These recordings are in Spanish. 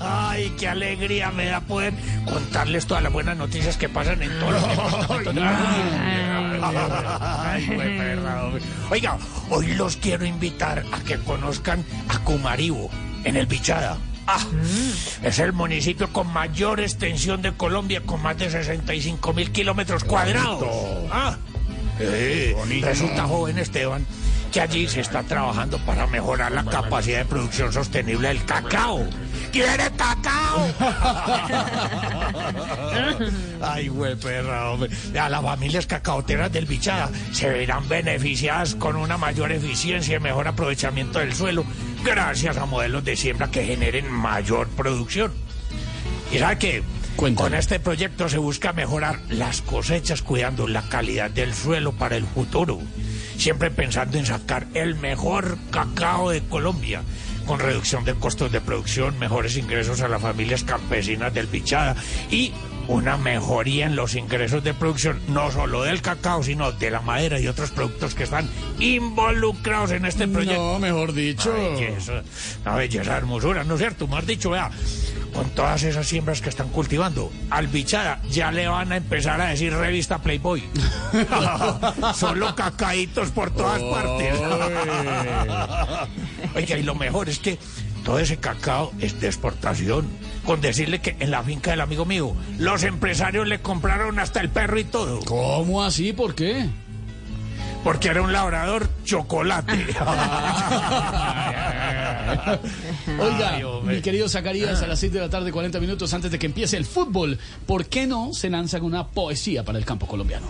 Ay, qué alegría me da poder contarles todas las buenas noticias que pasan en todos los. Oiga, hoy los quiero invitar a que conozcan a Cumaribo, en el Bichada. Ah, es el municipio con mayor extensión de Colombia, con más de 65 mil kilómetros cuadrados. Ah, eh, resulta joven Esteban que allí se está trabajando para mejorar la capacidad de producción sostenible del cacao. ¿Quiere cacao? Ay, güey, perra, hombre. A las familias cacaoteras del Bichada se verán beneficiadas con una mayor eficiencia y mejor aprovechamiento del suelo gracias a modelos de siembra que generen mayor producción. ¿Y sabe qué? Con este proyecto se busca mejorar las cosechas cuidando la calidad del suelo para el futuro siempre pensando en sacar el mejor cacao de Colombia, con reducción de costos de producción, mejores ingresos a las familias campesinas del Bichada y una mejoría en los ingresos de producción, no solo del cacao, sino de la madera y otros productos que están involucrados en este proyecto. No, mejor dicho. Una belleza, una belleza, hermosura, ¿no es cierto? Más dicho, vea, con todas esas siembras que están cultivando, al bichada ya le van a empezar a decir revista Playboy. Solo cacaitos por todas partes. Oiga, y lo mejor es que todo ese cacao es de exportación. Con decirle que en la finca del amigo mío, los empresarios le compraron hasta el perro y todo. ¿Cómo así? ¿Por qué? Porque era un labrador chocolate. Oiga, Ay, mi querido Zacarías, a las 6 de la tarde, 40 minutos antes de que empiece el fútbol, ¿por qué no se lanzan una poesía para el campo colombiano?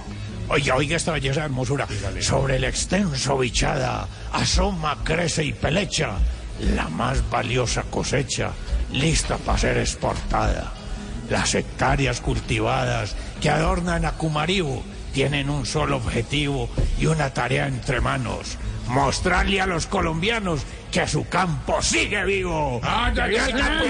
Oiga, oiga esta belleza hermosura. Sobre el extenso bichada, asoma, crece y pelecha la más valiosa cosecha, lista para ser exportada. Las hectáreas cultivadas que adornan a Cumaribo tienen un solo objetivo y una tarea entre manos. Mostrarle a los colombianos que su campo sigue vivo. ¡Que viva el campo!